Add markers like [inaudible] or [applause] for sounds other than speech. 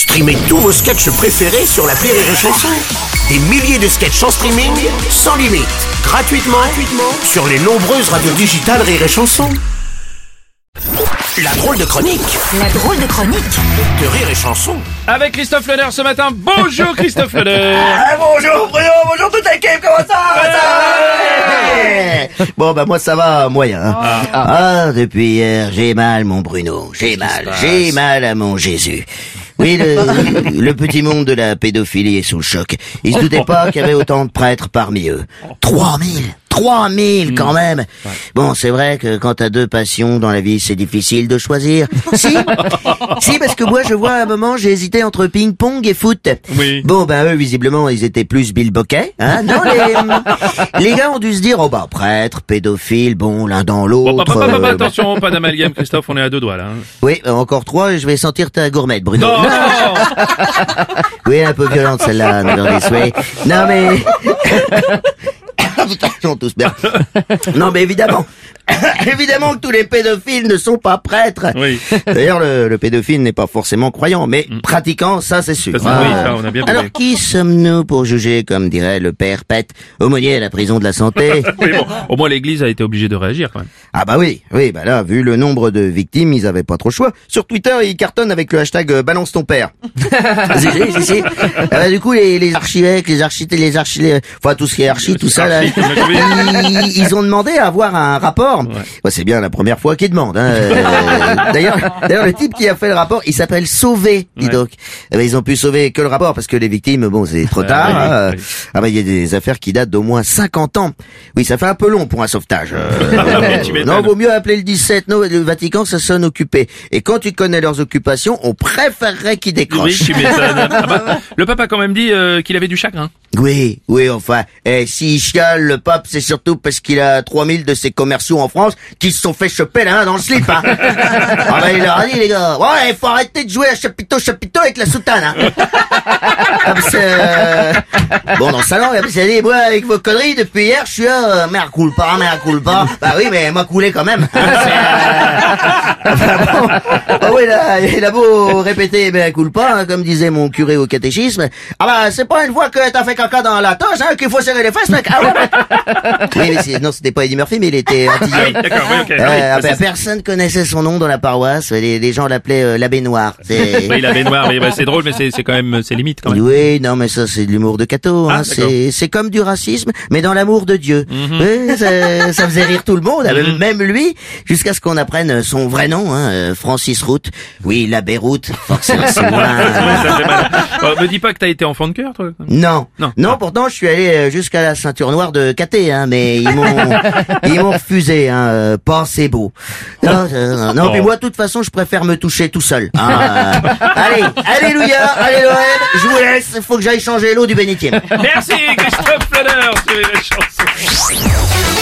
Streamez tous vos sketchs préférés sur la Rire et Chanson. Des milliers de sketchs en streaming, sans limite, gratuitement, gratuitement sur les nombreuses radios digitales Rire et Chanson. La drôle de chronique La drôle de chronique de Rire et Chanson. Avec Christophe Lenner ce matin. Bonjour Christophe Lenner. [laughs] Ah, bonjour Bruno, bonjour toute l'équipe, comment ça va, ça va Bon bah moi ça va moyen. hein. Ah, depuis hier j'ai mal mon Bruno, j'ai mal, j'ai mal à mon Jésus. Oui, le, petit monde de la pédophilie est sous le choc. Ils se doutaient pas qu'il y avait autant de prêtres parmi eux. 3000 3000 quand même Bon, c'est vrai que quand t'as deux passions dans la vie, c'est difficile de choisir. [laughs] Si Si, parce que moi, je vois à un moment, j'ai hésité entre ping-pong et foot. Oui. Bon, ben eux, visiblement, ils étaient plus Bill. Hein non, les, [laughs] les gars ont dû se dire, oh bah, prêtre, pédophile, bon, l'un dans Bon, l'autre. pas, pas, pas, pas, euh, attention, pas d'amalgame Christophe, on est à deux doigts là. hein. oui, euh, encore trois, et je vais sentir ta gourmette, Bruno. Non, Oui, un peu violente celle-là. Non mais... [laughs] Putain, ils tous bien. Non mais évidemment, [coughs] évidemment que tous les pédophiles ne sont pas prêtres. Oui. [laughs] D'ailleurs, le, le pédophile n'est pas forcément croyant, mais pratiquant, ça c'est sûr. Ça, oui, ça, on a bien Alors qui sommes-nous pour juger, comme dirait le père Pet, aumônier à la prison de la santé [laughs] Oui, bon, au moins l'église a été obligée de réagir quand même. Ah bah oui, oui, bah là, vu le nombre de victimes, ils avaient pas trop le choix. Sur Twitter, ils cartonnent avec le hashtag euh, balance ton père. [laughs] si, si, si, si. Ah bah, du coup, les, les archivèques, les architectes, les archi, les- enfin tout ce qui est archi, tout ça là, ils ont demandé à avoir un rapport. Bah, c'est bien la première fois qu'ils demandent. Hein. [laughs] Euh, D'ailleurs, d'ailleurs, le type qui a fait le rapport, il s'appelle Sauvé, dis Ouais. donc. Eh ben, ils ont pu sauver que le rapport parce que les victimes, bon, c'est trop tard. oui, hein. oui. Ah bah il y a des affaires qui datent d'au moins 50 ans. Oui, ça fait un peu long pour un sauvetage. Euh, [laughs] non, vaut mieux appeler le 17. Non, le Vatican, ça sonne occupé. Et quand tu connais leurs occupations, on préférerait qu'ils Oui, décrochent. tu m'étonnes. [laughs] Ah bah, le pape a quand même dit euh, qu'il avait du chagrin. Oui, oui, enfin, eh, s'il chiale, le pape, c'est surtout parce qu'il a 3000 de ses commerciaux en France qui se sont fait choper la main dans le slip, hein. [laughs] ah ben, il leur a dit, les gars, ouais, il faut arrêter de jouer à chapiteau, chapiteau avec la soutane, hein. Parce euh, Bon, dans le salon, il s'est dit, moi, avec vos conneries, depuis hier, je suis là, euh, merde coule pas, merde coule pas. [laughs] Bah oui, mais moi coulé quand même. Hein, [laughs] c'est, euh, enfin, [laughs] bon. Ah oui, là, il a beau répéter, ben coule pas, hein, comme disait mon curé au catéchisme. Ah bah, c'est pas une fois que t'as fait caca dans la toche, hein, qu'il faut serrer les fesses, mec. Ah ouais, Oui, mais c'est- non, c'était pas Eddie Murphy, mais il était Ah antillais. oui, d'accord, oui, ok. Euh, Ah ah bah, personne connaissait son nom dans la paroisse. Les, les gens l'appelaient euh, l'abbé noir. C'est... Oui, la baignoire, mais bah, c'est drôle, mais c'est quand même, c'est limite quand même. Oui, non, mais ça, c'est de l'humour de Ah, Hein. Mhm. C'est, c'est comme du racisme, mais dans l'amour de Dieu. Oui, ça, ça faisait rire tout le monde, même lui, jusqu'à ce qu'on apprenne son vrai nom, hein, Francis Route. Oui, l'abbé Route, forcément, [laughs] me dis pas que t'as été enfant de cœur, toi. Non, Non. non, Ah. pourtant je suis allé euh, jusqu'à la ceinture noire de Caté, hein, mais ils m'ont, [laughs] ils m'ont refusé, hein, euh, pas c'est beau. Non, euh, non, Oh. puis moi de toute façon je préfère me toucher tout seul. hein, [laughs] allez, alléluia, allez l'OM, je vous laisse, faut que j'aille changer l'eau du bénitier. Merci, Christophe Planner, la chanson.